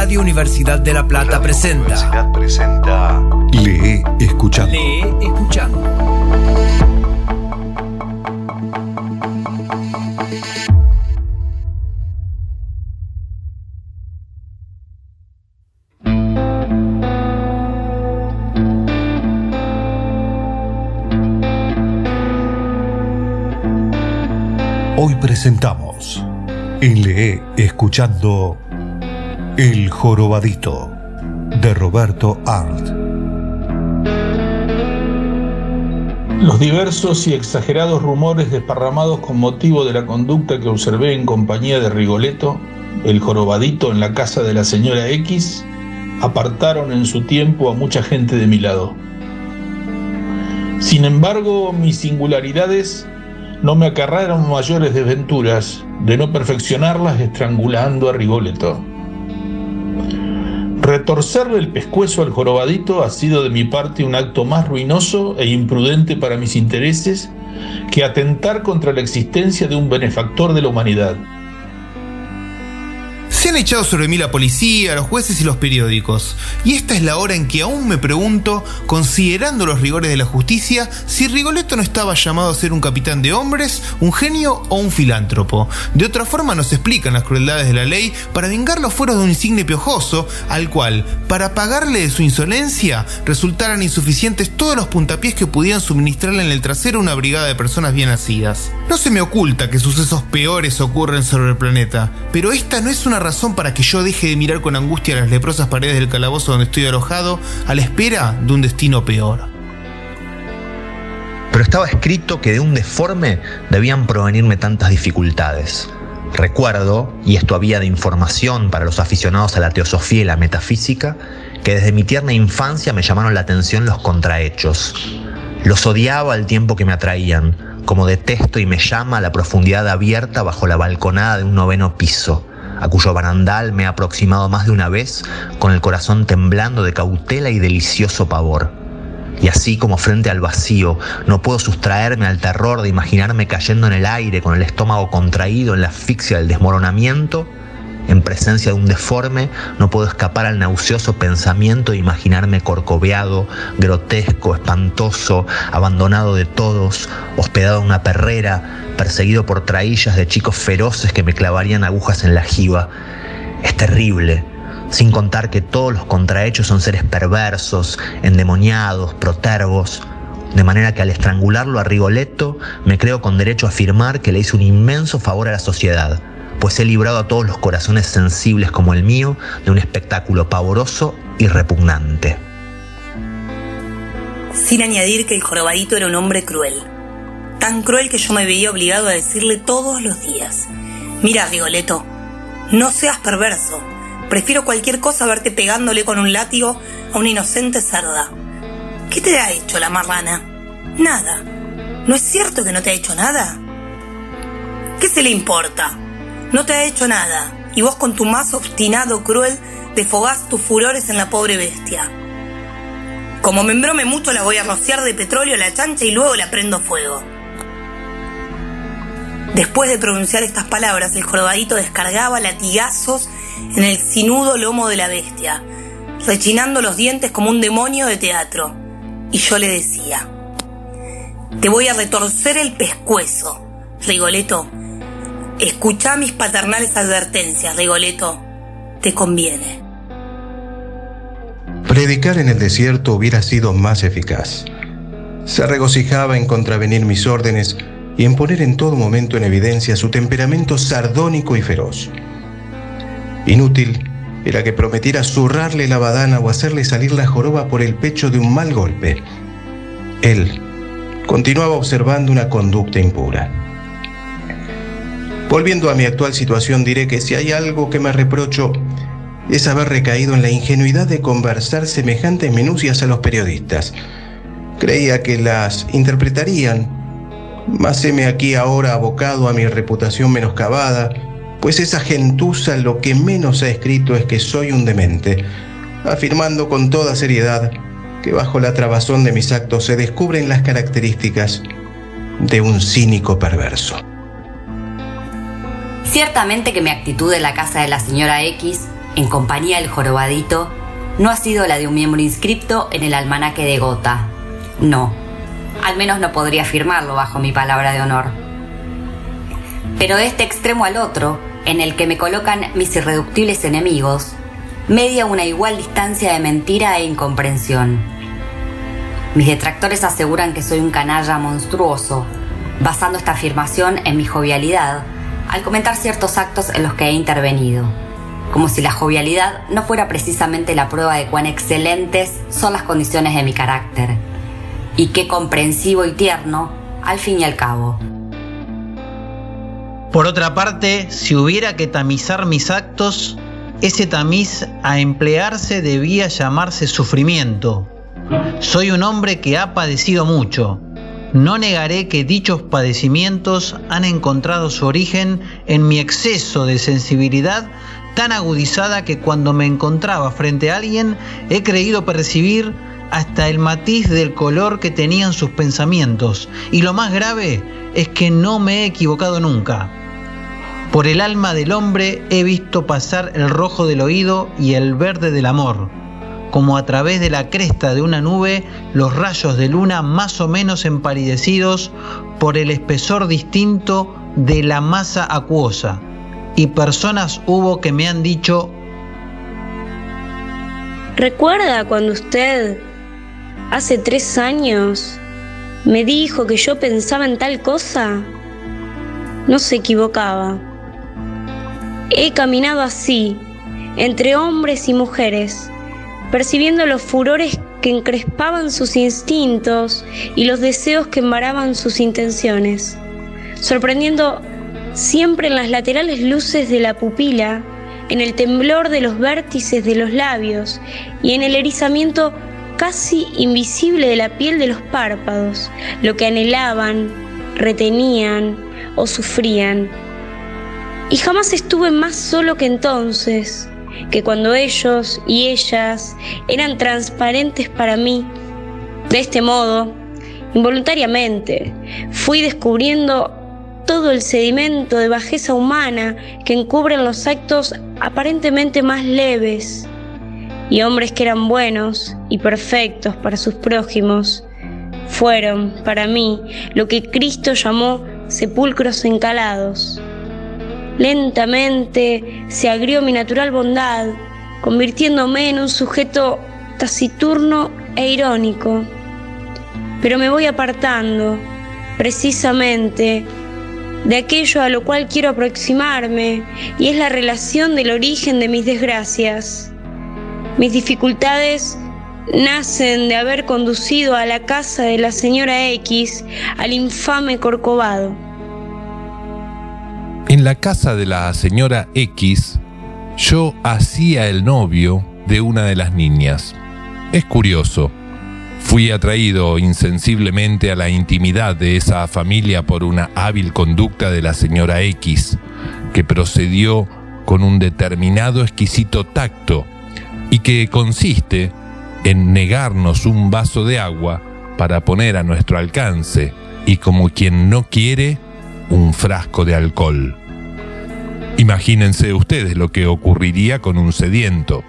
Radio Universidad de La Plata presenta. Universidad presenta. Lee escuchando. Lee escuchando. Hoy presentamos en Lee escuchando El Jorobadito de Roberto Arlt. Los diversos y exagerados rumores desparramados con motivo de la conducta que observé en compañía de Rigoletto, el jorobadito en la casa de la señora X, apartaron en su tiempo a mucha gente de mi lado. Sin embargo, mis singularidades no me acarraron mayores desventuras de no perfeccionarlas estrangulando a Rigoletto. Retorcerle el pescuezo al jorobadito ha sido de mi parte un acto más ruinoso e imprudente para mis intereses que atentar contra la existencia de un benefactor de la humanidad. Han echado sobre mí la policía, los jueces y los periódicos. Y esta es la hora en que aún me pregunto, considerando los rigores de la justicia, si Rigoletto no estaba llamado a ser un capitán de hombres, un genio o un filántropo. De otra forma nos explican las crueldades de la ley para vengar los fueros de un insigne piojoso, al cual, para pagarle de su insolencia, resultaran insuficientes todos los puntapiés que pudieran suministrarle en el trasero una brigada de personas bien nacidas. No se me oculta que sucesos peores ocurren sobre el planeta, pero esta no es una razón para que yo deje de mirar con angustia las leprosas paredes del calabozo donde estoy alojado a la espera de un destino peor. Pero estaba escrito que de un deforme debían provenirme tantas dificultades. Recuerdo, y esto había de información para los aficionados a la teosofía y la metafísica, que desde mi tierna infancia me llamaron la atención los contrahechos. Los odiaba al tiempo que me atraían, como detesto y me llama la profundidad abierta bajo la balconada de un noveno piso, a cuyo barandal me he aproximado más de una vez con el corazón temblando de cautela y delicioso pavor. Y así como frente al vacío, no puedo sustraerme al terror de imaginarme cayendo en el aire con el estómago contraído en la asfixia del desmoronamiento, en presencia de un deforme, no puedo escapar al nauseoso pensamiento de imaginarme corcoveado, grotesco, espantoso, abandonado de todos, hospedado en una perrera, perseguido por traillas de chicos feroces que me clavarían agujas en la jiba. Es terrible, sin contar que todos los contrahechos son seres perversos, endemoniados, protervos. De manera que al estrangularlo a Rigoletto, me creo con derecho a afirmar que le hice un inmenso favor a la sociedad, pues he librado a todos los corazones sensibles como el mío de un espectáculo pavoroso y repugnante. Sin añadir que el jorobadito era un hombre cruel. Tan cruel que yo me veía obligado a decirle todos los días, mira Rigoletto, no seas perverso, prefiero cualquier cosa verte pegándole con un látigo a una inocente cerda. ¿Qué te ha hecho la marrana? Nada. ¿No es cierto que no te ha hecho nada? ¿Qué se le importa? No te ha hecho nada, y vos con tu más obstinado cruel desfogás tus furores en la pobre bestia. Como me mucho la voy a rociar de petróleo a la chancha y luego la prendo fuego. Después de pronunciar estas palabras, el jorobadito descargaba latigazos en el sinudo lomo de la bestia, rechinando los dientes como un demonio de teatro. Y yo le decía, te voy a retorcer el pescuezo, Rigoletto. Escucha mis paternales advertencias, Rigoletto. Te conviene. Predicar en el desierto hubiera sido más eficaz. Se regocijaba en contravenir mis órdenes y en poner en todo momento en evidencia su temperamento sardónico y feroz. Inútil era que prometiera zurrarle la badana o hacerle salir la joroba por el pecho de un mal golpe. Él continuaba observando una conducta impura. Volviendo a mi actual situación, diré que si hay algo que me reprocho es haber recaído en la ingenuidad de conversar semejantes minucias a los periodistas. Creía que las interpretarían, mas heme aquí ahora abocado a mi reputación menoscabada, pues esa gentuza lo que menos ha escrito es que soy un demente, afirmando con toda seriedad que bajo la trabazón de mis actos se descubren las características de un cínico perverso. Ciertamente que mi actitud en la casa de la señora X en compañía del jorobadito, no ha sido la de un miembro inscripto en el almanaque de Gota. No, al menos no podría afirmarlo bajo mi palabra de honor. Pero de este extremo al otro, en el que me colocan mis irreductibles enemigos, media una igual distancia de mentira e incomprensión. Mis detractores aseguran que soy un canalla monstruoso, basando esta afirmación en mi jovialidad, al comentar ciertos actos en los que he intervenido, como si la jovialidad no fuera precisamente la prueba de cuán excelentes son las condiciones de mi carácter, y qué comprensivo y tierno, al fin y al cabo. Por otra parte, si hubiera que tamizar mis actos, ese tamiz a emplearse debía llamarse sufrimiento. Soy un hombre que ha padecido mucho. No negaré que dichos padecimientos han encontrado su origen en mi exceso de sensibilidad tan agudizada que cuando me encontraba frente a alguien he creído percibir hasta el matiz del color que tenían sus pensamientos. Y lo más grave es que no me he equivocado nunca. Por el alma del hombre he visto pasar el rojo del oído y el verde del amor, como a través de la cresta de una nube los rayos de luna más o menos empalidecidos por el espesor distinto de la masa acuosa. Y personas hubo que me han dicho, ¿recuerda cuando usted, hace tres años, me dijo que yo pensaba en tal cosa? No se equivocaba. He caminado así, entre hombres y mujeres, percibiendo los furores que encrespaban sus instintos y los deseos que embaraban sus intenciones, sorprendiendo siempre en las laterales luces de la pupila, en el temblor de los vértices de los labios y en el erizamiento casi invisible de la piel de los párpados, lo que anhelaban, retenían o sufrían. Y jamás estuve más solo que entonces, que cuando ellos y ellas eran transparentes para mí. De este modo, involuntariamente, fui descubriendo todo el sedimento de bajeza humana que encubren los actos aparentemente más leves, y hombres que eran buenos y perfectos para sus prójimos, fueron, para mí, lo que Cristo llamó sepulcros encalados. Lentamente se agrió mi natural bondad, convirtiéndome en un sujeto taciturno e irónico. Pero me voy apartando, precisamente, de aquello a lo cual quiero aproximarme, y es la relación del origen de mis desgracias. Mis dificultades nacen de haber conducido a la casa de la señora X al infame Corcovado. En la casa de la señora X, yo hacía el novio de una de las niñas. Es curioso, fui atraído insensiblemente a la intimidad de esa familia por una hábil conducta de la señora X, que procedió con un determinado exquisito tacto y que consiste en negarnos un vaso de agua para poner a nuestro alcance y como quien no quiere, un frasco de alcohol. Imagínense ustedes lo que ocurriría con un sediento,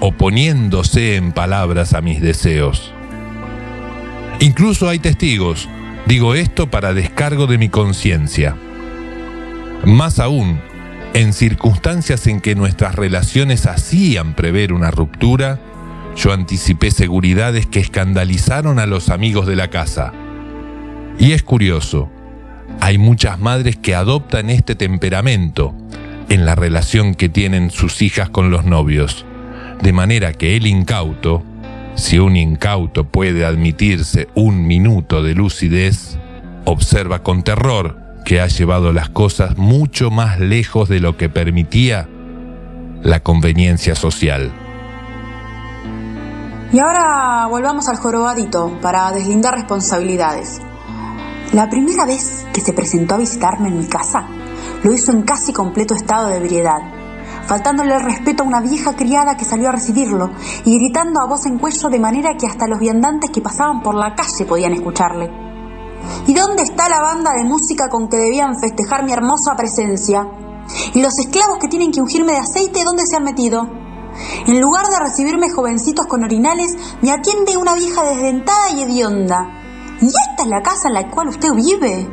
oponiéndose en palabras a mis deseos. Incluso hay testigos, digo esto para descargo de mi conciencia. Más aún, en circunstancias en que nuestras relaciones hacían prever una ruptura, yo anticipé seguridades que escandalizaron a los amigos de la casa. Y es curioso, hay muchas madres que adoptan este temperamento en la relación que tienen sus hijas con los novios, de manera que el incauto, si un incauto puede admitirse un minuto de lucidez, observa con terror que ha llevado las cosas mucho más lejos de lo que permitía la conveniencia social. Y ahora volvamos al jorobadito para deslindar responsabilidades. La primera vez que se presentó a visitarme en mi casa, lo hizo en casi completo estado de ebriedad, faltándole el respeto a una vieja criada que salió a recibirlo y gritando a voz en cuello de manera que hasta los viandantes que pasaban por la calle podían escucharle. ¿Y dónde está la banda de música con que debían festejar mi hermosa presencia? ¿Y los esclavos que tienen que ungirme de aceite, dónde se han metido? En lugar de recibirme jovencitos con orinales, me atiende una vieja desdentada y hedionda. ¿Y esta es la casa en la cual usted vive?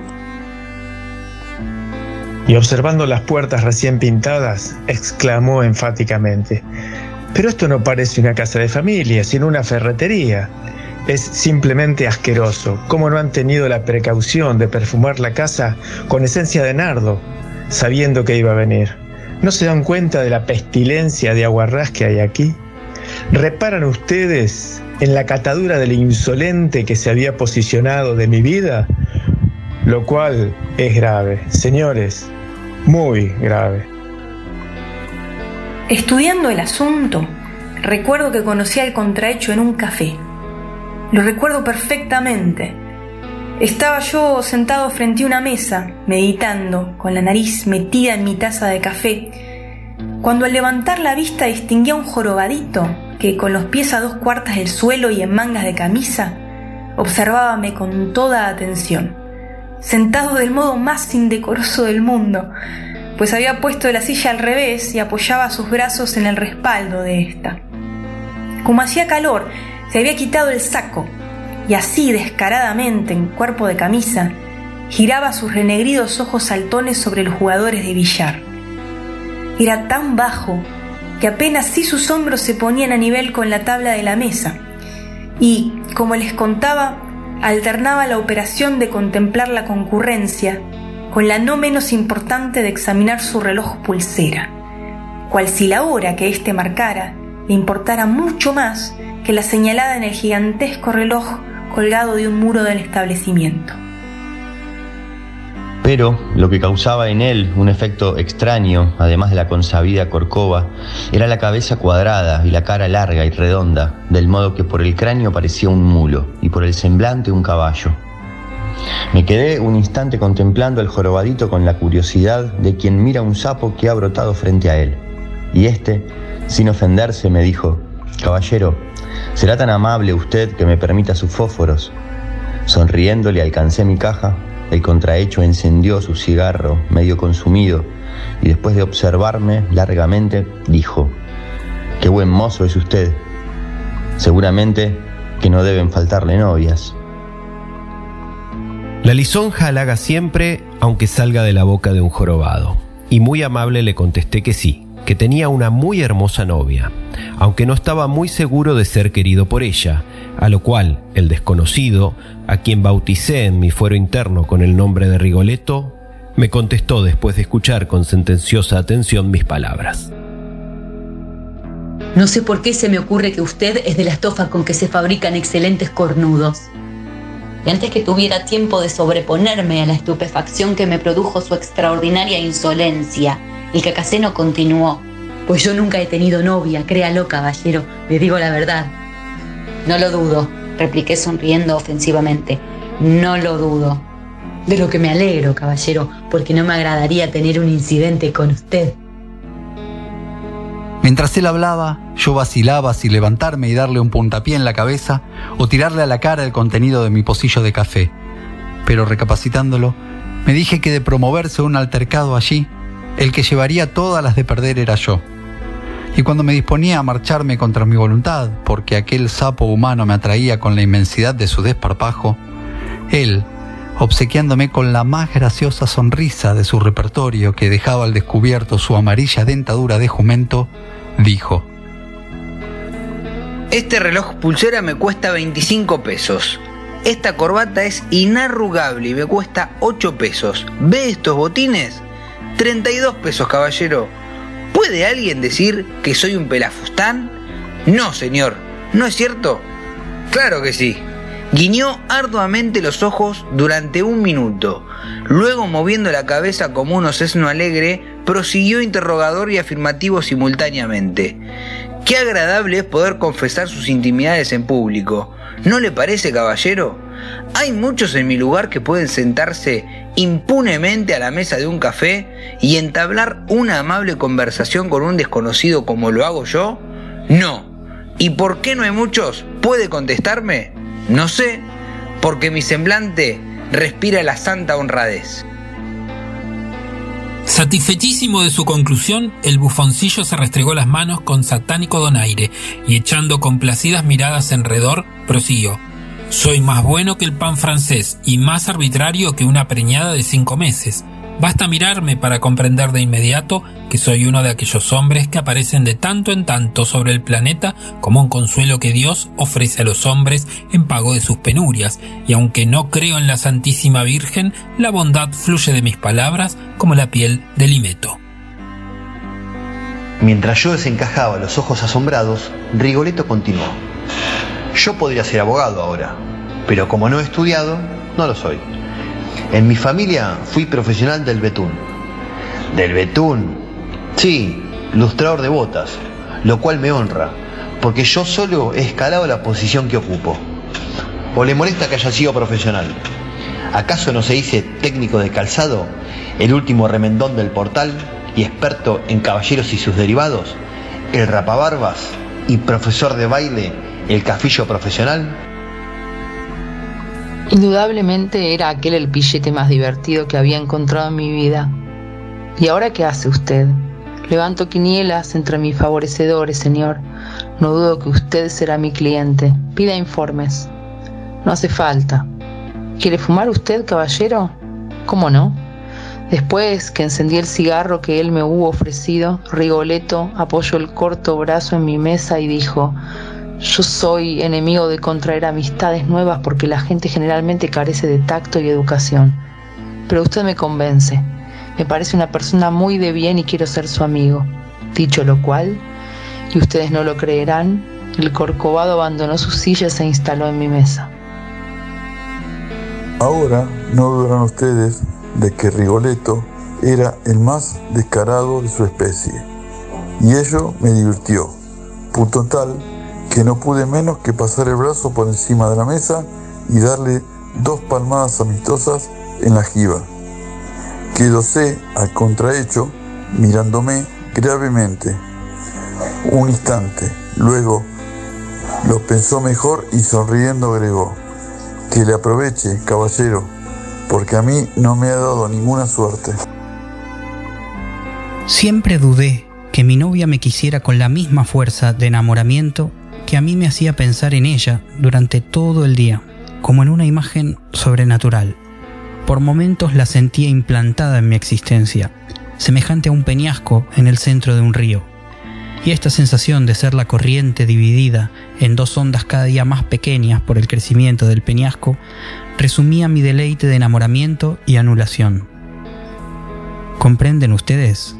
Y observando las puertas recién pintadas, exclamó enfáticamente, pero esto no parece una casa de familia, sino una ferretería. Es simplemente asqueroso. ¿Cómo no han tenido la precaución de perfumar la casa con esencia de nardo, sabiendo que iba a venir? ¿No se dan cuenta de la pestilencia de aguarrás que hay aquí? ¿Reparan ustedes en la catadura del insolente que se había posicionado de mi vida? Lo cual es grave. Señores, muy grave. Estudiando el asunto, recuerdo que conocí al contrahecho en un café. Lo recuerdo perfectamente. Estaba yo sentado frente a una mesa, meditando, con la nariz metida en mi taza de café, cuando al levantar la vista distinguí a un jorobadito que, con los pies a dos cuartas del suelo y en mangas de camisa, observábame con toda atención, sentado del modo más indecoroso del mundo, pues había puesto la silla al revés y apoyaba sus brazos en el respaldo de esta. Como hacía calor, se había quitado el saco y así descaradamente en cuerpo de camisa giraba sus renegridos ojos saltones sobre los jugadores de billar. Era tan bajo que apenas si sus hombros se ponían a nivel con la tabla de la mesa y, como les contaba, alternaba la operación de contemplar la concurrencia con la no menos importante de examinar su reloj pulsera, cual si la hora que éste marcara le importara mucho más que la señalada en el gigantesco reloj colgado de un muro del establecimiento. Pero lo que causaba en él un efecto extraño, además de la consabida corcova, era la cabeza cuadrada y la cara larga y redonda, del modo que por el cráneo parecía un mulo y por el semblante un caballo. Me quedé un instante contemplando el jorobadito con la curiosidad de quien mira un sapo que ha brotado frente a él. Y este, sin ofenderse, me dijo, Caballero, ¿será tan amable usted que me permita sus fósforos? Sonriendo le alcancé mi caja el contrahecho encendió su cigarro, medio consumido, y después de observarme largamente, dijo, Qué buen mozo es usted. Seguramente que no deben faltarle novias. La lisonja halaga siempre, aunque salga de la boca de un jorobado. Y muy amable le contesté que sí, que tenía una muy hermosa novia, aunque no estaba muy seguro de ser querido por ella, a lo cual el desconocido, a quien bauticé en mi fuero interno con el nombre de Rigoletto, me contestó después de escuchar con sentenciosa atención mis palabras. No sé por qué se me ocurre que usted es de la estofa con que se fabrican excelentes cornudos. Y antes que tuviera tiempo de sobreponerme a la estupefacción que me produjo su extraordinaria insolencia, el cacaceno continuó. Pues yo nunca he tenido novia, créalo, caballero, le digo la verdad. No lo dudo, repliqué sonriendo ofensivamente. No lo dudo. De lo que me alegro, caballero, porque no me agradaría tener un incidente con usted. Mientras él hablaba, yo vacilaba si levantarme y darle un puntapié en la cabeza o tirarle a la cara el contenido de mi pocillo de café. Pero recapacitándolo, me dije que de promoverse un altercado allí, el que llevaría todas las de perder era yo. Y cuando me disponía a marcharme contra mi voluntad, porque aquel sapo humano me atraía con la inmensidad de su desparpajo, él, obsequiándome con la más graciosa sonrisa de su repertorio que dejaba al descubierto su amarilla dentadura de jumento, dijo, Este reloj pulsera me cuesta 25 pesos. Esta corbata es inarrugable y me cuesta 8 pesos. ¿Ve estos botines? 32 pesos, caballero. ¿Puede alguien decir que soy un pelafustán? No, señor. ¿No es cierto? Claro que sí. Guiñó arduamente los ojos durante un minuto. Luego, moviendo la cabeza como un osesno alegre, prosiguió interrogador y afirmativo simultáneamente. Qué agradable es poder confesar sus intimidades en público. ¿No le parece, caballero? Hay muchos en mi lugar que pueden sentarse impunemente a la mesa de un café y entablar una amable conversación con un desconocido como lo hago yo? No. ¿Y por qué no hay muchos? ¿Puede contestarme? No sé, porque mi semblante respira la santa honradez. Satisfechísimo de su conclusión, el bufoncillo se restregó las manos con satánico donaire y echando complacidas miradas alrededor, prosiguió. Soy más bueno que el pan francés y más arbitrario que una preñada de cinco meses. Basta mirarme para comprender de inmediato que soy uno de aquellos hombres que aparecen de tanto en tanto sobre el planeta como un consuelo que Dios ofrece a los hombres en pago de sus penurias, y aunque no creo en la Santísima Virgen, la bondad fluye de mis palabras como la piel del Limeto. Mientras yo desencajaba los ojos asombrados, Rigoletto continuó. Yo podría ser abogado ahora, pero como no he estudiado, no lo soy. En mi familia fui profesional del betún. ¿Del betún? Sí, lustrador de botas, lo cual me honra, porque yo solo he escalado la posición que ocupo. ¿O le molesta que haya sido profesional? ¿Acaso no se dice técnico de calzado, el último remendón del portal y experto en caballeros y sus derivados, el rapabarbas y profesor de baile el cafillo profesional? Indudablemente era aquel el billete más divertido que había encontrado en mi vida. ¿Y ahora qué hace usted? Levanto quinielas entre mis favorecedores, señor. No dudo que usted será mi cliente. Pida informes. No hace falta. ¿Quiere fumar usted, caballero? ¿Cómo no? Después que encendí el cigarro que él me hubo ofrecido, Rigoletto apoyó el corto brazo en mi mesa y dijo, yo soy enemigo de contraer amistades nuevas porque la gente generalmente carece de tacto y educación. Pero usted me convence. Me parece una persona muy de bien y quiero ser su amigo. Dicho lo cual, y ustedes no lo creerán, el corcovado abandonó su silla y se instaló en mi mesa. Ahora no dudarán ustedes de que Rigoletto era el más descarado de su especie. Y ello me divirtió. Punto tal que no pude menos que pasar el brazo por encima de la mesa y darle dos palmadas amistosas en la jiba. Quedóse al contrahecho mirándome gravemente. Un instante, luego lo pensó mejor y sonriendo agregó, que le aproveche, caballero, porque a mí no me ha dado ninguna suerte. Siempre dudé que mi novia me quisiera con la misma fuerza de enamoramiento que a mí me hacía pensar en ella durante todo el día, como en una imagen sobrenatural. Por momentos la sentía implantada en mi existencia, semejante a un peñasco en el centro de un río. Y esta sensación de ser la corriente dividida en dos ondas cada día más pequeñas por el crecimiento del peñasco resumía mi deleite de enamoramiento y anulación. ¿Comprenden ustedes?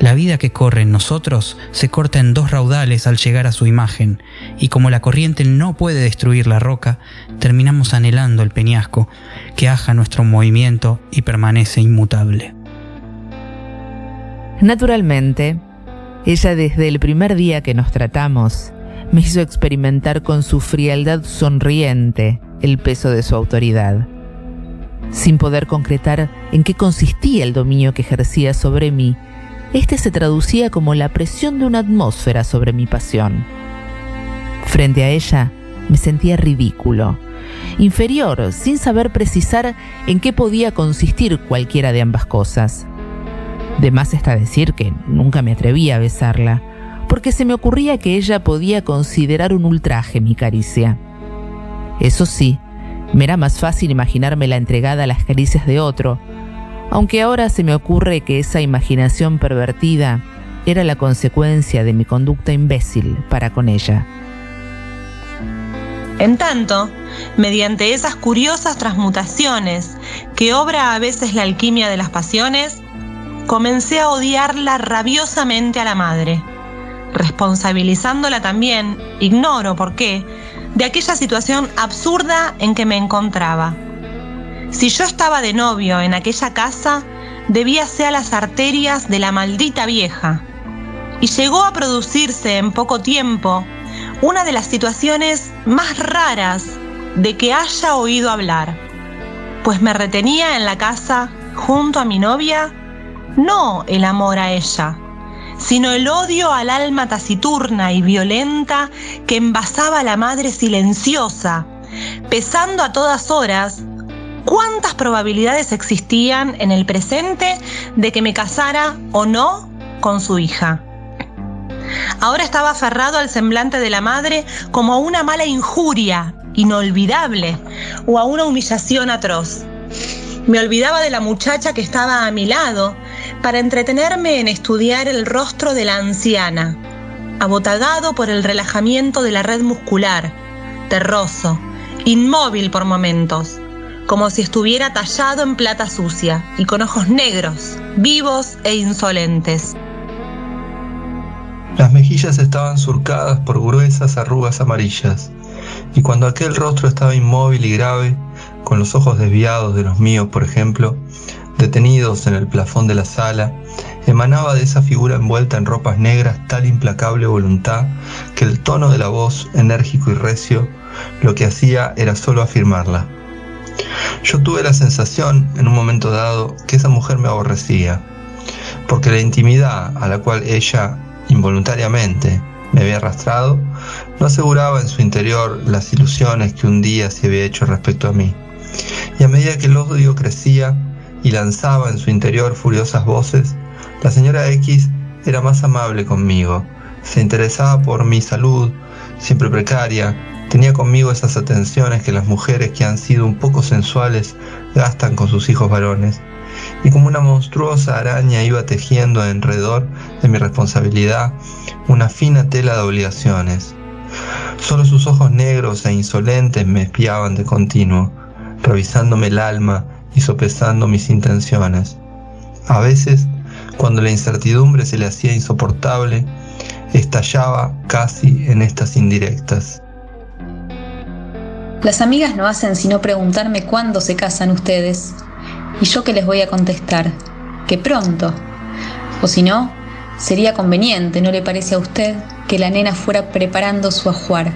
La vida que corre en nosotros se corta en dos raudales al llegar a su imagen, y como la corriente no puede destruir la roca, terminamos anhelando el peñasco que aja nuestro movimiento y permanece inmutable. Naturalmente, ella desde el primer día que nos tratamos me hizo experimentar con su frialdad sonriente el peso de su autoridad. Sin poder concretar en qué consistía el dominio que ejercía sobre mí, este se traducía como la presión de una atmósfera sobre mi pasión. Frente a ella me sentía ridículo, inferior, sin saber precisar en qué podía consistir cualquiera de ambas cosas. De más está decir que nunca me atrevía a besarla, porque se me ocurría que ella podía considerar un ultraje mi caricia. Eso sí, me era más fácil imaginarme la entregada a las caricias de otro, aunque ahora se me ocurre que esa imaginación pervertida era la consecuencia de mi conducta imbécil para con ella. En tanto, mediante esas curiosas transmutaciones que obra a veces la alquimia de las pasiones, comencé a odiarla rabiosamente a la madre, responsabilizándola también, ignoro por qué, de aquella situación absurda en que me encontraba. Si yo estaba de novio en aquella casa, debía ser a las arterias de la maldita vieja. Y llegó a producirse en poco tiempo una de las situaciones más raras de que haya oído hablar, pues me retenía en la casa junto a mi novia no el amor a ella, sino el odio al alma taciturna y violenta que envasaba a la madre silenciosa, pesando a todas horas cuántas probabilidades existían en el presente de que me casara o no con su hija. Ahora estaba aferrado al semblante de la madre como a una mala injuria inolvidable o a una humillación atroz. Me olvidaba de la muchacha que estaba a mi lado para entretenerme en estudiar el rostro de la anciana, abotagado por el relajamiento de la red muscular, terroso, inmóvil por momentos, como si estuviera tallado en plata sucia y con ojos negros, vivos e insolentes. Las mejillas estaban surcadas por gruesas arrugas amarillas, y cuando aquel rostro estaba inmóvil y grave, con los ojos desviados de los míos, por ejemplo, detenidos en el plafón de la sala, emanaba de esa figura envuelta en ropas negras tal implacable voluntad que el tono de la voz, enérgico y recio, lo que hacía era solo afirmarla. Yo tuve la sensación, en un momento dado, que esa mujer me aborrecía, porque la intimidad a la cual ella involuntariamente me había arrastrado, no aseguraba en su interior las ilusiones que un día se había hecho respecto a mí. Y a medida que el odio crecía y lanzaba en su interior furiosas voces, la señora X era más amable conmigo, se interesaba por mi salud, siempre precaria, tenía conmigo esas atenciones que las mujeres que han sido un poco sensuales gastan con sus hijos varones y como una monstruosa araña iba tejiendo alrededor de mi responsabilidad una fina tela de obligaciones. Solo sus ojos negros e insolentes me espiaban de continuo, revisándome el alma y sopesando mis intenciones. A veces, cuando la incertidumbre se le hacía insoportable, estallaba casi en estas indirectas. Las amigas no hacen sino preguntarme cuándo se casan ustedes. ¿Y yo qué les voy a contestar? Que pronto. O si no, sería conveniente, ¿no le parece a usted, que la nena fuera preparando su ajuar?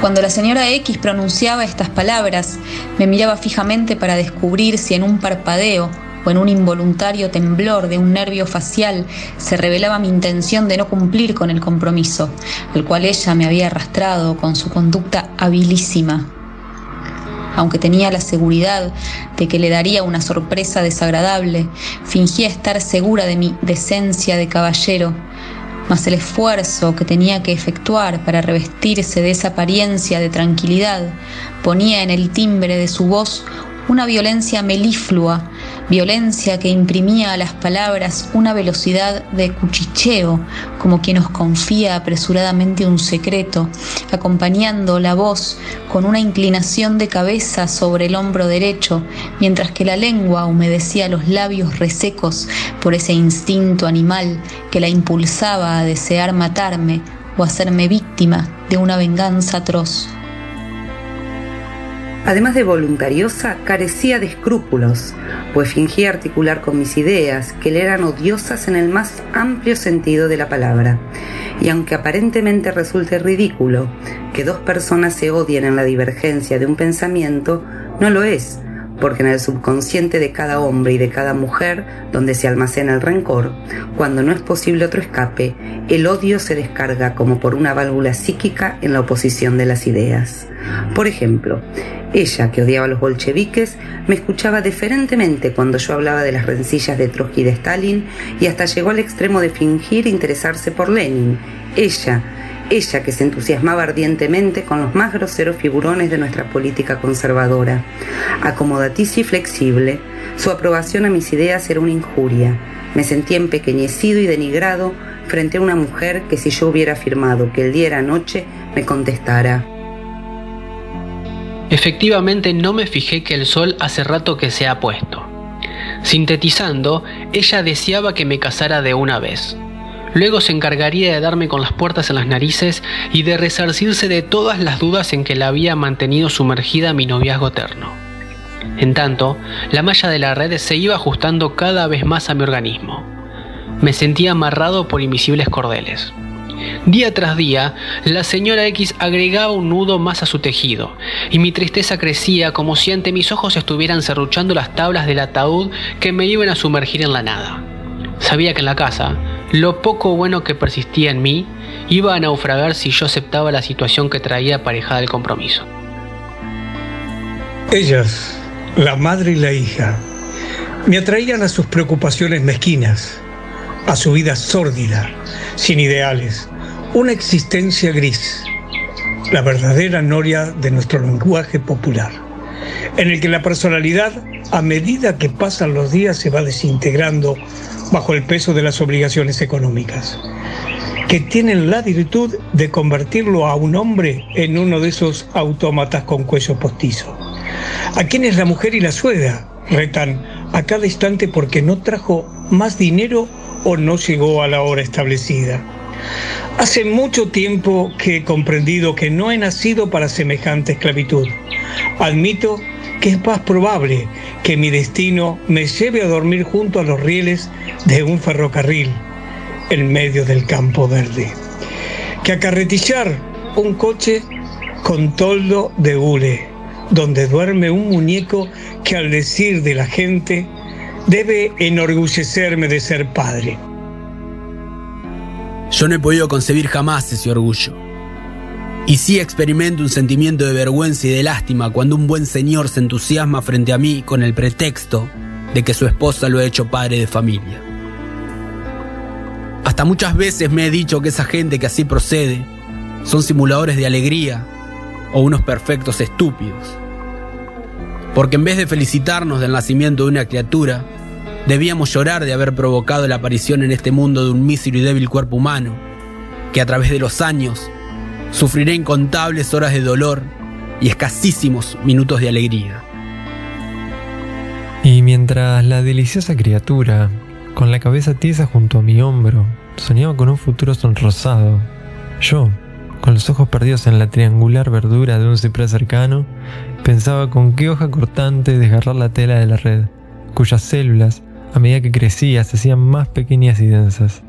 Cuando la señora X pronunciaba estas palabras, me miraba fijamente para descubrir si en un parpadeo en un involuntario temblor de un nervio facial se revelaba mi intención de no cumplir con el compromiso, al cual ella me había arrastrado con su conducta habilísima. Aunque tenía la seguridad de que le daría una sorpresa desagradable, fingía estar segura de mi decencia de caballero, mas el esfuerzo que tenía que efectuar para revestirse de esa apariencia de tranquilidad ponía en el timbre de su voz una violencia meliflua violencia que imprimía a las palabras una velocidad de cuchicheo, como quien nos confía apresuradamente un secreto, acompañando la voz con una inclinación de cabeza sobre el hombro derecho, mientras que la lengua humedecía los labios resecos por ese instinto animal que la impulsaba a desear matarme o hacerme víctima de una venganza atroz. Además de voluntariosa, carecía de escrúpulos, pues fingía articular con mis ideas, que le eran odiosas en el más amplio sentido de la palabra. Y aunque aparentemente resulte ridículo que dos personas se odien en la divergencia de un pensamiento, no lo es, porque en el subconsciente de cada hombre y de cada mujer, donde se almacena el rencor, cuando no es posible otro escape, el odio se descarga como por una válvula psíquica en la oposición de las ideas. Por ejemplo, ella, que odiaba a los bolcheviques, me escuchaba deferentemente cuando yo hablaba de las rencillas de Trotsky y de Stalin y hasta llegó al extremo de fingir interesarse por Lenin. Ella, ella que se entusiasmaba ardientemente con los más groseros figurones de nuestra política conservadora. Acomodaticia y flexible, su aprobación a mis ideas era una injuria. Me sentía empequeñecido y denigrado frente a una mujer que si yo hubiera afirmado que el día era noche, me contestara. Efectivamente no me fijé que el sol hace rato que se ha puesto. Sintetizando, ella deseaba que me casara de una vez. Luego se encargaría de darme con las puertas en las narices y de resarcirse de todas las dudas en que la había mantenido sumergida mi noviazgo eterno. En tanto, la malla de la red se iba ajustando cada vez más a mi organismo. Me sentía amarrado por invisibles cordeles. Día tras día, la señora X agregaba un nudo más a su tejido, y mi tristeza crecía como si ante mis ojos estuvieran serruchando las tablas del ataúd que me iban a sumergir en la nada. Sabía que en la casa, lo poco bueno que persistía en mí iba a naufragar si yo aceptaba la situación que traía aparejada el compromiso. Ellas, la madre y la hija, me atraían a sus preocupaciones mezquinas, a su vida sórdida, sin ideales, una existencia gris, la verdadera noria de nuestro lenguaje popular, en el que la personalidad, a medida que pasan los días, se va desintegrando bajo el peso de las obligaciones económicas, que tienen la virtud de convertirlo a un hombre en uno de esos autómatas con cuello postizo, a quienes la mujer y la suegra retan a cada instante porque no trajo más dinero o no llegó a la hora establecida. Hace mucho tiempo que he comprendido que no he nacido para semejante esclavitud. Admito que es más probable que mi destino me lleve a dormir junto a los rieles de un ferrocarril en medio del campo verde, que acarretillar un coche con toldo de hule, donde duerme un muñeco que al decir de la gente debe enorgullecerme de ser padre. Yo no he podido concebir jamás ese orgullo. Y sí experimento un sentimiento de vergüenza y de lástima cuando un buen señor se entusiasma frente a mí con el pretexto de que su esposa lo ha hecho padre de familia. Hasta muchas veces me he dicho que esa gente que así procede son simuladores de alegría o unos perfectos estúpidos. Porque en vez de felicitarnos del nacimiento de una criatura, debíamos llorar de haber provocado la aparición en este mundo de un mísero y débil cuerpo humano, que a través de los años sufrirá incontables horas de dolor y escasísimos minutos de alegría. Y mientras la deliciosa criatura, con la cabeza tiesa junto a mi hombro, soñaba con un futuro sonrosado, yo, con los ojos perdidos en la triangular verdura de un ciprés cercano, pensaba con qué hoja cortante desgarrar la tela de la red, cuyas células, a medida que crecía, se hacían más pequeñas y densas.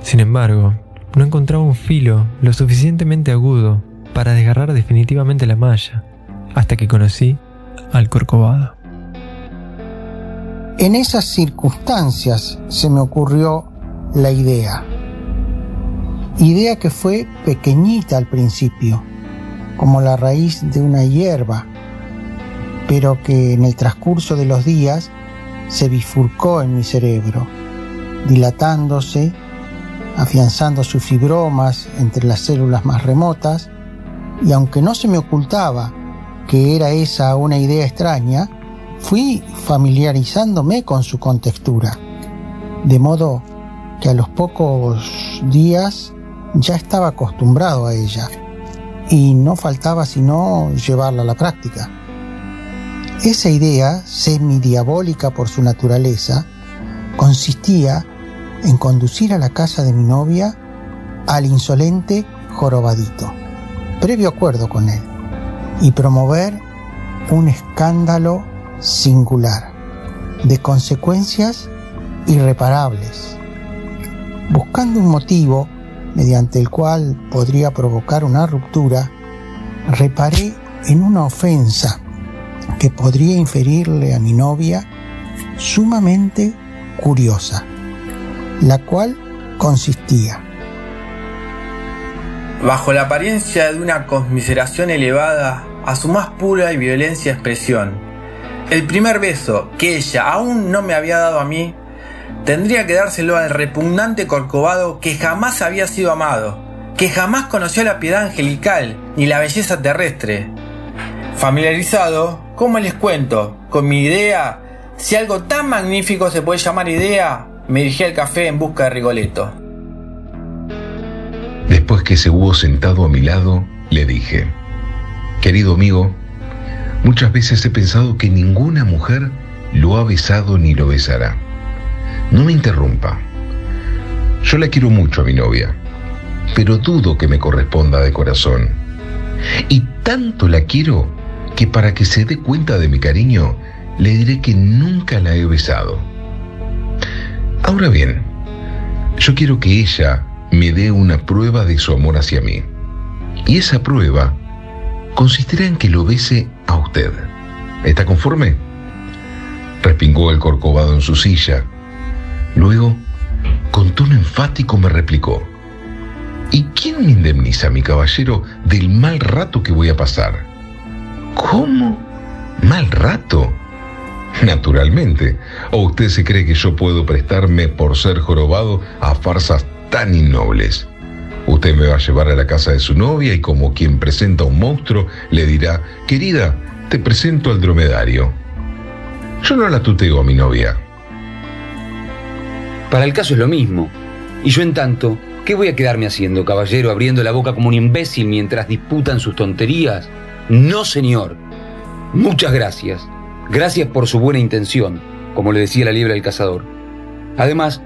Sin embargo, no encontraba un filo lo suficientemente agudo para desgarrar definitivamente la malla, hasta que conocí al corcovado. En esas circunstancias se me ocurrió la idea. Idea que fue pequeñita al principio, como la raíz de una hierba, pero que en el transcurso de los días se bifurcó en mi cerebro, dilatándose, afianzando sus fibromas entre las células más remotas, y aunque no se me ocultaba que era esa una idea extraña, fui familiarizándome con su contextura, de modo que a los pocos días ya estaba acostumbrado a ella y no faltaba sino llevarla a la práctica. Esa idea, semi-diabólica por su naturaleza, consistía en conducir a la casa de mi novia al insolente jorobadito, previo acuerdo con él, y promover un escándalo singular, de consecuencias irreparables, buscando un motivo mediante el cual podría provocar una ruptura, reparé en una ofensa que podría inferirle a mi novia sumamente curiosa, la cual consistía bajo la apariencia de una conmiseración elevada a su más pura y violencia expresión. El primer beso que ella aún no me había dado a mí tendría que dárselo al repugnante corcovado que jamás había sido amado, que jamás conoció la piedad angelical ni la belleza terrestre. Familiarizado, ¿cómo les cuento? Con mi idea, si algo tan magnífico se puede llamar idea, me dirigí al café en busca de Rigoletto. Después que se hubo sentado a mi lado, le dije, querido amigo, muchas veces he pensado que ninguna mujer lo ha besado ni lo besará. No me interrumpa. Yo la quiero mucho a mi novia, pero dudo que me corresponda de corazón. Y tanto la quiero que para que se dé cuenta de mi cariño, le diré que nunca la he besado. Ahora bien, yo quiero que ella me dé una prueba de su amor hacia mí. Y esa prueba consistirá en que lo bese a usted. ¿Está conforme? Respingó el corcovado en su silla. Luego, con tono enfático me replicó. ¿Y quién me indemniza, mi caballero, del mal rato que voy a pasar? ¿Cómo? ¿Mal rato? Naturalmente. ¿O usted se cree que yo puedo prestarme por ser jorobado a farsas tan innobles? Usted me va a llevar a la casa de su novia y como quien presenta un monstruo le dirá, querida, te presento al dromedario. Yo no la tuteo a mi novia. Para el caso es lo mismo. Y yo en tanto, ¿qué voy a quedarme haciendo, caballero, abriendo la boca como un imbécil mientras disputan sus tonterías? No, señor. Muchas gracias. Gracias por su buena intención, como le decía la liebre al cazador. Además,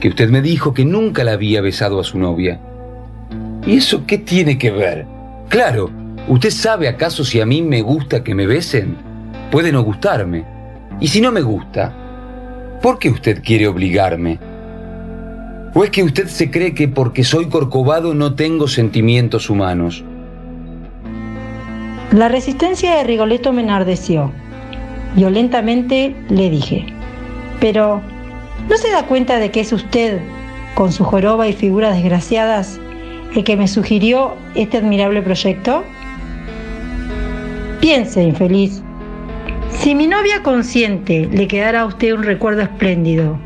que usted me dijo que nunca la había besado a su novia. ¿Y eso qué tiene que ver? Claro, ¿usted sabe acaso si a mí me gusta que me besen? Puede no gustarme. Y si no me gusta, ¿por qué usted quiere obligarme? ¿O es que usted se cree que porque soy corcovado no tengo sentimientos humanos? La resistencia de Rigoletto me enardeció. Violentamente le dije, pero ¿no se da cuenta de que es usted, con su joroba y figuras desgraciadas, el que me sugirió este admirable proyecto? Piense, infeliz, si mi novia consciente le quedara a usted un recuerdo espléndido,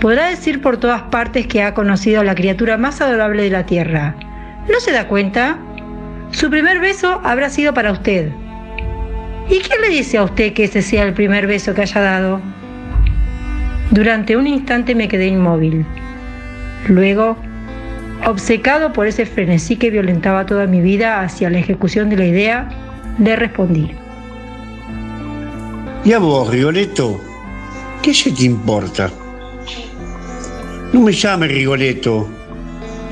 podrá decir por todas partes que ha conocido a la criatura más adorable de la tierra. ¿No se da cuenta? Su primer beso habrá sido para usted. ¿Y quién le dice a usted que ese sea el primer beso que haya dado? Durante un instante me quedé inmóvil. Luego Obcecado por ese frenesí que violentaba toda mi vida hacia la ejecución de la idea, le respondí. ¿Y a vos, Rigoletto? ¿Qué se te importa? No me llame Rigoletto.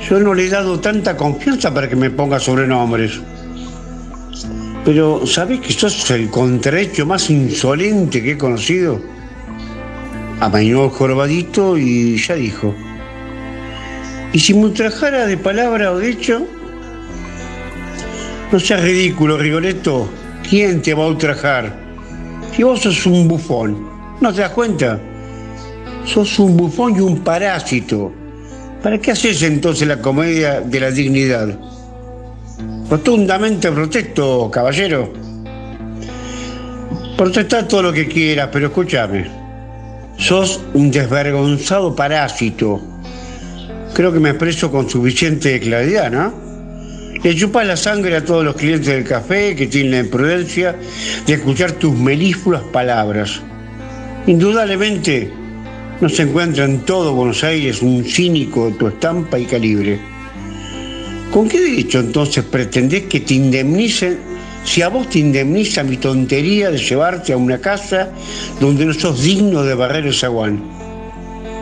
Yo no le he dado tanta confianza para que me ponga sobrenombres. Pero, ¿sabés que sos el contrahecho más insolente que he conocido? Amainó el jorobadito y ya dijo. Y si me ultrajara de palabra o de hecho, no seas ridículo, Rigoletto. ¿Quién te va a ultrajar? Si vos sos un bufón, ¿no te das cuenta? Sos un bufón y un parásito. ¿Para qué haces entonces la comedia de la dignidad? Rotundamente protesto, caballero. Protesta todo lo que quieras, pero escúchame. Sos un desvergonzado parásito creo que me expreso con suficiente claridad, ¿no? Le chupas la sangre a todos los clientes del café que tienen la imprudencia de escuchar tus melífulas palabras. Indudablemente no se encuentra en todo Buenos Aires un cínico de tu estampa y calibre. ¿Con qué derecho entonces pretendés que te indemnicen si a vos te indemniza mi tontería de llevarte a una casa donde no sos digno de barrer el zaguán?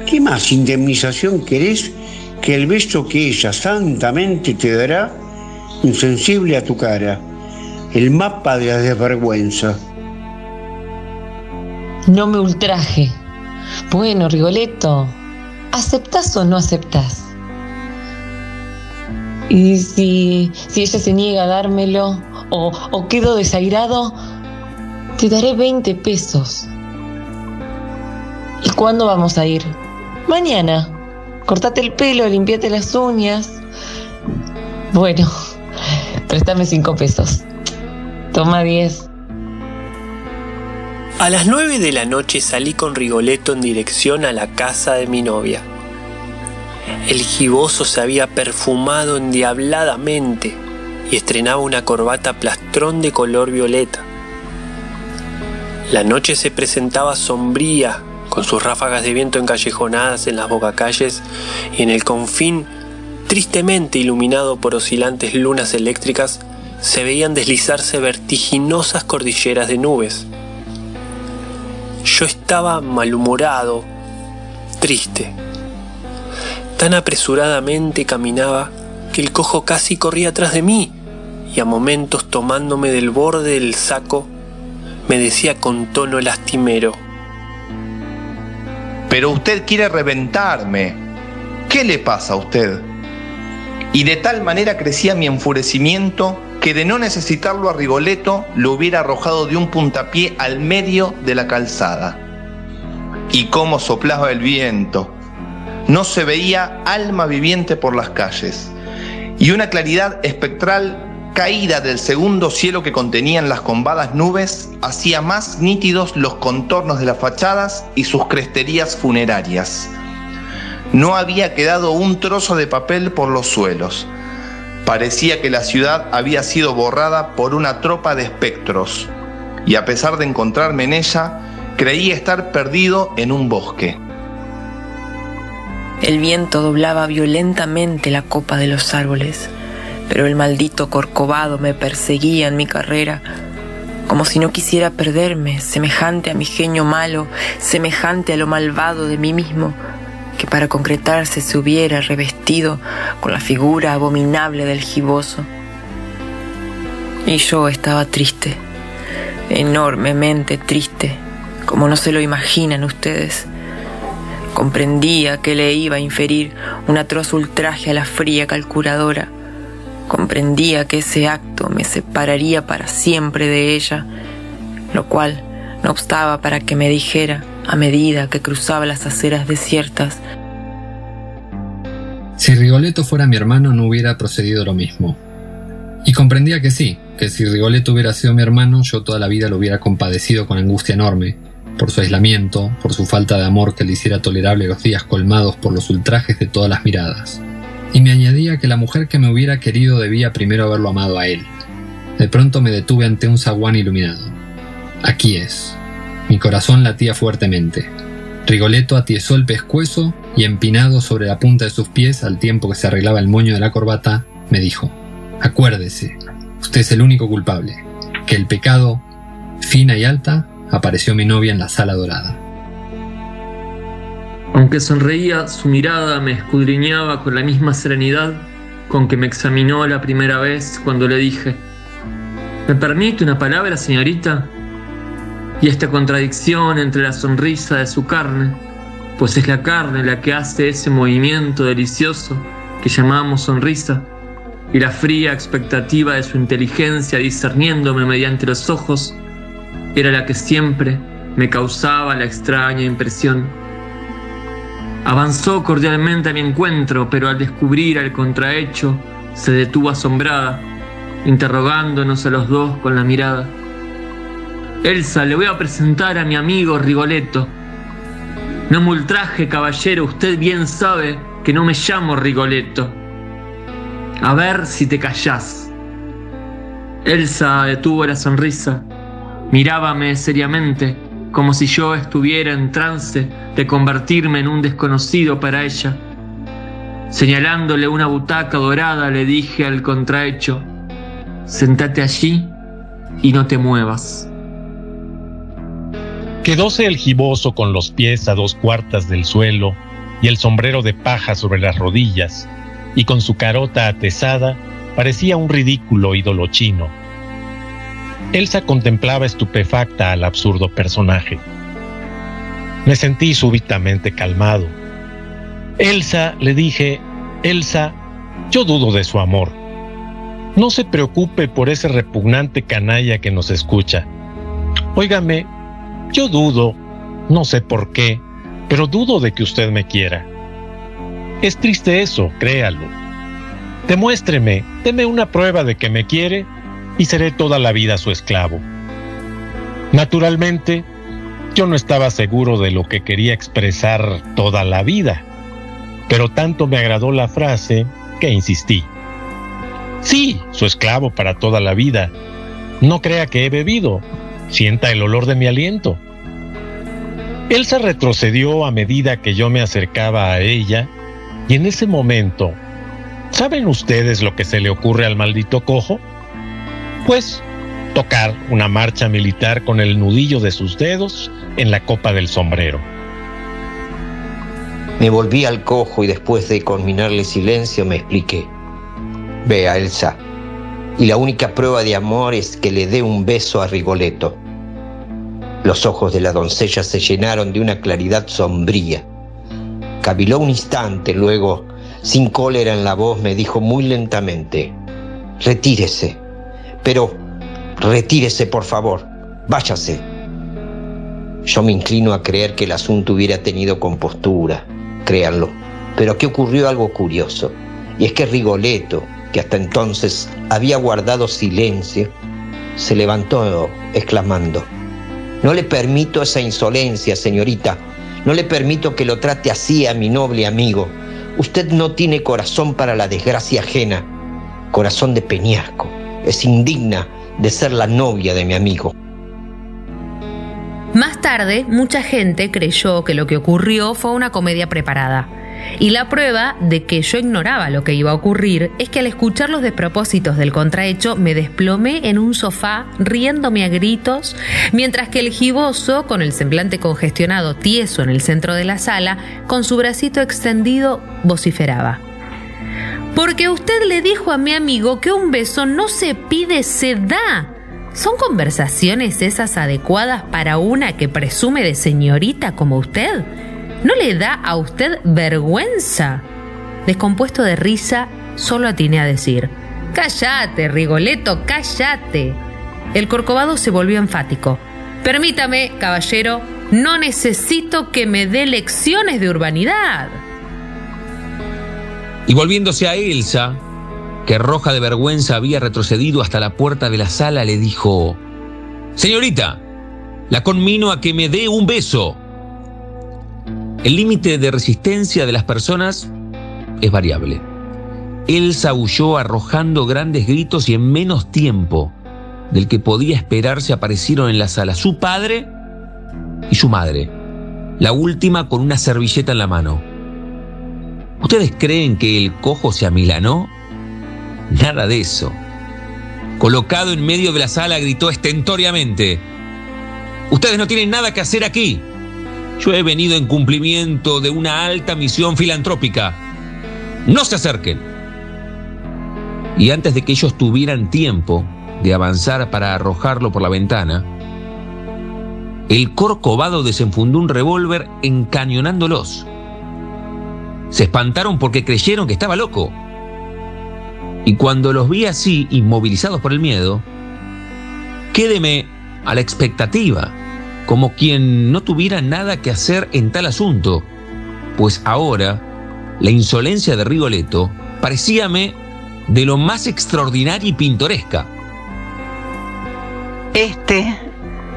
¿Qué más indemnización querés que el beso que ella santamente te dará, insensible a tu cara, el mapa de la desvergüenza. No me ultraje. Bueno, Rigoletto, ¿aceptás o no aceptás? Y si, si ella se niega a dármelo o, o quedo desairado, te daré 20 pesos. ¿Y cuándo vamos a ir? Mañana. Cortate el pelo, limpiate las uñas. Bueno, préstame cinco pesos. Toma diez. A las nueve de la noche salí con Rigoletto en dirección a la casa de mi novia. El giboso se había perfumado endiabladamente y estrenaba una corbata plastrón de color violeta. La noche se presentaba sombría con sus ráfagas de viento encallejonadas en las bocacalles y en el confín, tristemente iluminado por oscilantes lunas eléctricas, se veían deslizarse vertiginosas cordilleras de nubes. Yo estaba malhumorado, triste. Tan apresuradamente caminaba que el cojo casi corría atrás de mí y a momentos tomándome del borde del saco me decía con tono lastimero, pero usted quiere reventarme. ¿Qué le pasa a usted? Y de tal manera crecía mi enfurecimiento que de no necesitarlo a Rigoletto lo hubiera arrojado de un puntapié al medio de la calzada. Y cómo soplaba el viento. No se veía alma viviente por las calles. Y una claridad espectral caída del segundo cielo que contenían las combadas nubes hacía más nítidos los contornos de las fachadas y sus cresterías funerarias. No había quedado un trozo de papel por los suelos. Parecía que la ciudad había sido borrada por una tropa de espectros, y a pesar de encontrarme en ella, creí estar perdido en un bosque. El viento doblaba violentamente la copa de los árboles, pero el maldito corcovado me perseguía en mi carrera, como si no quisiera perderme, semejante a mi genio malo, semejante a lo malvado de mí mismo, para concretarse se hubiera revestido con la figura abominable del giboso. Y yo estaba triste, enormemente triste, como no se lo imaginan ustedes. Comprendía que le iba a inferir un atroz ultraje a la fría calculadora. Comprendía que ese acto me separaría para siempre de ella, lo cual no obstaba para que me dijera, a medida que cruzaba las aceras desiertas, si Rigoletto fuera mi hermano no hubiera procedido lo mismo. Y comprendía que sí, que si Rigoletto hubiera sido mi hermano yo toda la vida lo hubiera compadecido con angustia enorme, por su aislamiento, por su falta de amor que le hiciera tolerable los días colmados por los ultrajes de todas las miradas. Y me añadía que la mujer que me hubiera querido debía primero haberlo amado a él. De pronto me detuve ante un zaguán iluminado. Aquí es. Mi corazón latía fuertemente. Rigoletto atiezó el pescuezo y empinado sobre la punta de sus pies al tiempo que se arreglaba el moño de la corbata, me dijo, Acuérdese, usted es el único culpable, que el pecado, fina y alta, apareció mi novia en la sala dorada. Aunque sonreía, su mirada me escudriñaba con la misma serenidad con que me examinó la primera vez cuando le dije, ¿me permite una palabra, señorita? Y esta contradicción entre la sonrisa de su carne, pues es la carne la que hace ese movimiento delicioso que llamamos sonrisa, y la fría expectativa de su inteligencia discerniéndome mediante los ojos, era la que siempre me causaba la extraña impresión. Avanzó cordialmente a mi encuentro, pero al descubrir el contrahecho, se detuvo asombrada, interrogándonos a los dos con la mirada. Elsa, le voy a presentar a mi amigo Rigoletto. No me ultraje, caballero, usted bien sabe que no me llamo Rigoletto. A ver si te callás. Elsa detuvo la sonrisa, mirábame seriamente, como si yo estuviera en trance de convertirme en un desconocido para ella. Señalándole una butaca dorada, le dije al contrahecho, sentate allí y no te muevas. Quedóse el giboso con los pies a dos cuartas del suelo y el sombrero de paja sobre las rodillas, y con su carota atesada parecía un ridículo ídolo chino. Elsa contemplaba estupefacta al absurdo personaje. Me sentí súbitamente calmado. Elsa, le dije, Elsa, yo dudo de su amor. No se preocupe por ese repugnante canalla que nos escucha. Óigame, yo dudo, no sé por qué, pero dudo de que usted me quiera. Es triste eso, créalo. Demuéstreme, deme una prueba de que me quiere y seré toda la vida su esclavo. Naturalmente, yo no estaba seguro de lo que quería expresar toda la vida, pero tanto me agradó la frase que insistí. Sí, su esclavo para toda la vida. No crea que he bebido, sienta el olor de mi aliento. Elsa retrocedió a medida que yo me acercaba a ella y en ese momento, ¿saben ustedes lo que se le ocurre al maldito cojo? Pues tocar una marcha militar con el nudillo de sus dedos en la copa del sombrero. Me volví al cojo y después de conminarle silencio me expliqué. Vea, Elsa, y la única prueba de amor es que le dé un beso a Rigoletto. Los ojos de la doncella se llenaron de una claridad sombría. Caviló un instante, luego, sin cólera en la voz, me dijo muy lentamente, retírese, pero retírese por favor, váyase. Yo me inclino a creer que el asunto hubiera tenido compostura, créanlo, pero aquí ocurrió algo curioso, y es que Rigoletto, que hasta entonces había guardado silencio, se levantó exclamando, No le permito esa insolencia, señorita, no le permito que lo trate así a mi noble amigo. Usted no tiene corazón para la desgracia ajena, corazón de peñasco. Es indigna de ser la novia de mi amigo. Más tarde, mucha gente creyó que lo que ocurrió fue una comedia preparada. Y la prueba de que yo ignoraba lo que iba a ocurrir es que al escuchar los despropósitos del contrahecho me desplomé en un sofá riéndome a gritos, mientras que el giboso, con el semblante congestionado tieso en el centro de la sala, con su bracito extendido, vociferaba. Porque usted le dijo a mi amigo que un beso no se pide, se da. ¿Son conversaciones esas adecuadas para una que presume de señorita como usted? ¿No le da a usted vergüenza? Descompuesto de risa, solo atiné a decir, Cállate, Rigoleto, cállate. El corcovado se volvió enfático. Permítame, caballero, no necesito que me dé lecciones de urbanidad. Y volviéndose a Elsa, que roja de vergüenza había retrocedido hasta la puerta de la sala, le dijo, Señorita, la conmino a que me dé un beso. El límite de resistencia de las personas es variable. Elsa huyó arrojando grandes gritos y en menos tiempo del que podía esperarse aparecieron en la sala su padre y su madre, la última con una servilleta en la mano. ¿Ustedes creen que el cojo se amilanó? Nada de eso. Colocado en medio de la sala gritó estentoriamente, Ustedes no tienen nada que hacer aquí. Yo he venido en cumplimiento de una alta misión filantrópica. No se acerquen. Y antes de que ellos tuvieran tiempo de avanzar para arrojarlo por la ventana, el corcovado desenfundó un revólver encañonándolos. Se espantaron porque creyeron que estaba loco. Y cuando los vi así, inmovilizados por el miedo, quédeme a la expectativa como quien no tuviera nada que hacer en tal asunto, pues ahora la insolencia de Rigoletto parecíame de lo más extraordinaria y pintoresca. Este,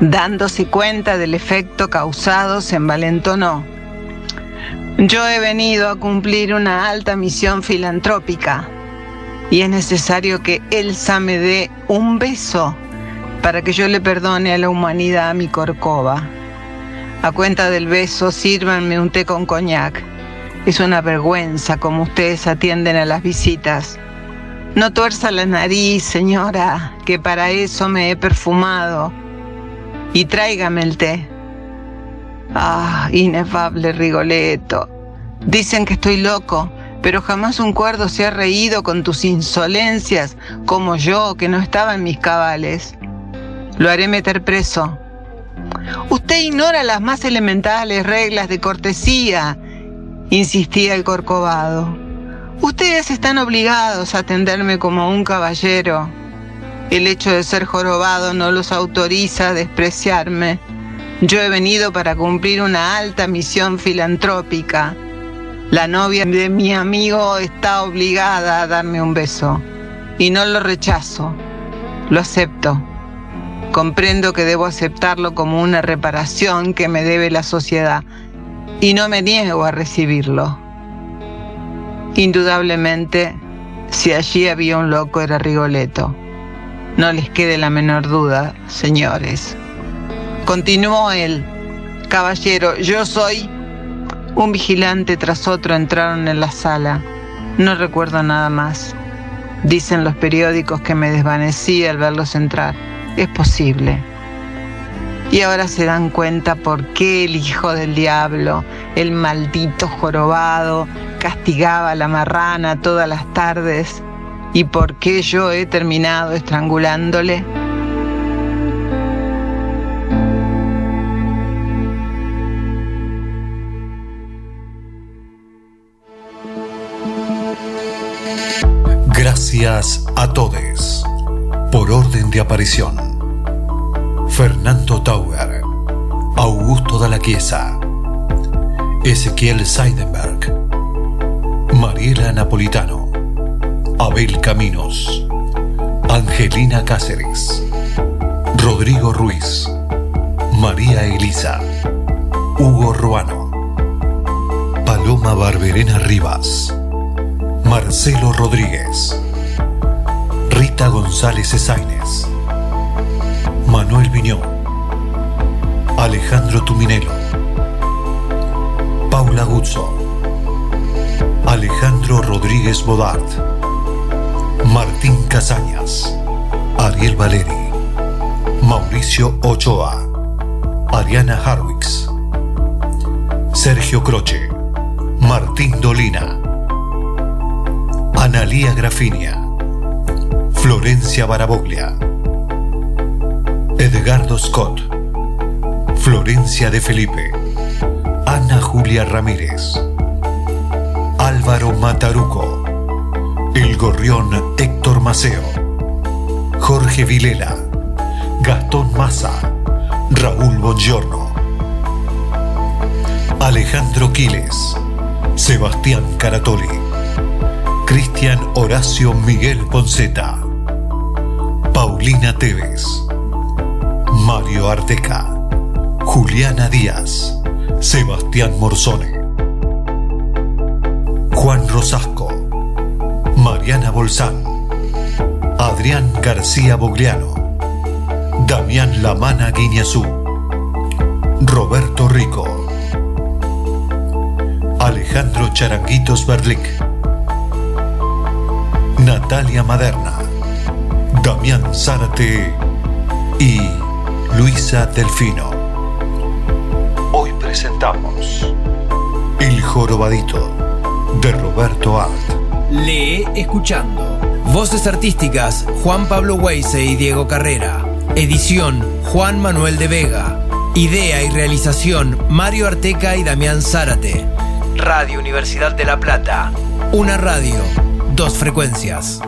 dándose cuenta del efecto causado, se envalentonó. Yo he venido a cumplir una alta misión filantrópica y es necesario que Elsa me dé un beso para que yo le perdone a la humanidad mi corcova. A cuenta del beso, sírvanme un té con coñac. Es una vergüenza como ustedes atienden a las visitas. No tuerza la nariz, señora, que para eso me he perfumado. Y tráigame el té. Ah, inefable Rigoletto. Dicen que estoy loco, pero jamás un cuerdo se ha reído con tus insolencias como yo, que no estaba en mis cabales. Lo haré meter preso. Usted ignora las más elementales reglas de cortesía, insistía el corcovado. Ustedes están obligados a atenderme como un caballero. El hecho de ser jorobado no los autoriza a despreciarme. Yo he venido para cumplir una alta misión filantrópica. La novia de mi amigo está obligada a darme un beso. Y no lo rechazo. Lo acepto. Comprendo que debo aceptarlo como una reparación que me debe la sociedad y no me niego a recibirlo. Indudablemente, si allí había un loco era Rigoletto. No les quede la menor duda, señores. Continuó él. Caballero, yo soy... Un vigilante tras otro entraron en la sala. No recuerdo nada más. Dicen los periódicos que me desvanecí al verlos entrar es posible. Y ahora se dan cuenta por qué el hijo del diablo, el maldito jorobado, castigaba a la marrana todas las tardes y por qué yo he terminado estrangulándole. Gracias a todos por orden de aparición. Fernando Tauer, Augusto Dalaquiesa, Ezequiel Seidenberg, Mariela Napolitano, Abel Caminos, Angelina Cáceres, Rodrigo Ruiz, María Elisa, Hugo Ruano, Paloma Barberena Rivas, Marcelo Rodríguez, González Esaines, Manuel Viñón, Alejandro Tuminelo, Paula Guzzo, Alejandro Rodríguez Bodart, Martín Casañas, Ariel Valeri, Mauricio Ochoa, Ariana Harwix, Sergio Croce, Martín Dolina, Analía Grafinia, Florencia Baraboglia, Edgardo Scott, Florencia de Felipe, Ana Julia Ramírez, Álvaro Mataruco, El Gorrión Héctor Maceo, Jorge Vilela, Gastón Massa, Raúl Bongiorno, Alejandro Quiles, Sebastián Caratoli, Cristian Horacio Miguel Ponceta, Tevez, Mario Arteca, Juliana Díaz, Sebastián Morzone, Juan Rosasco, Mariana Bolsán, Adrián García Bogliano, Damián Lamana Guiñazú, Roberto Rico, Alejandro Charanguitos Berlic, Natalia Maderna, Damián Zárate y Luisa Delfino. Hoy presentamos El Jorobadito de Roberto Art. Lee escuchando. Voces artísticas Juan Pablo Weise y Diego Carrera. Edición Juan Manuel de Vega. Idea y realización Mario Arteca y Damián Zárate. Radio Universidad de La Plata. Una radio, dos frecuencias.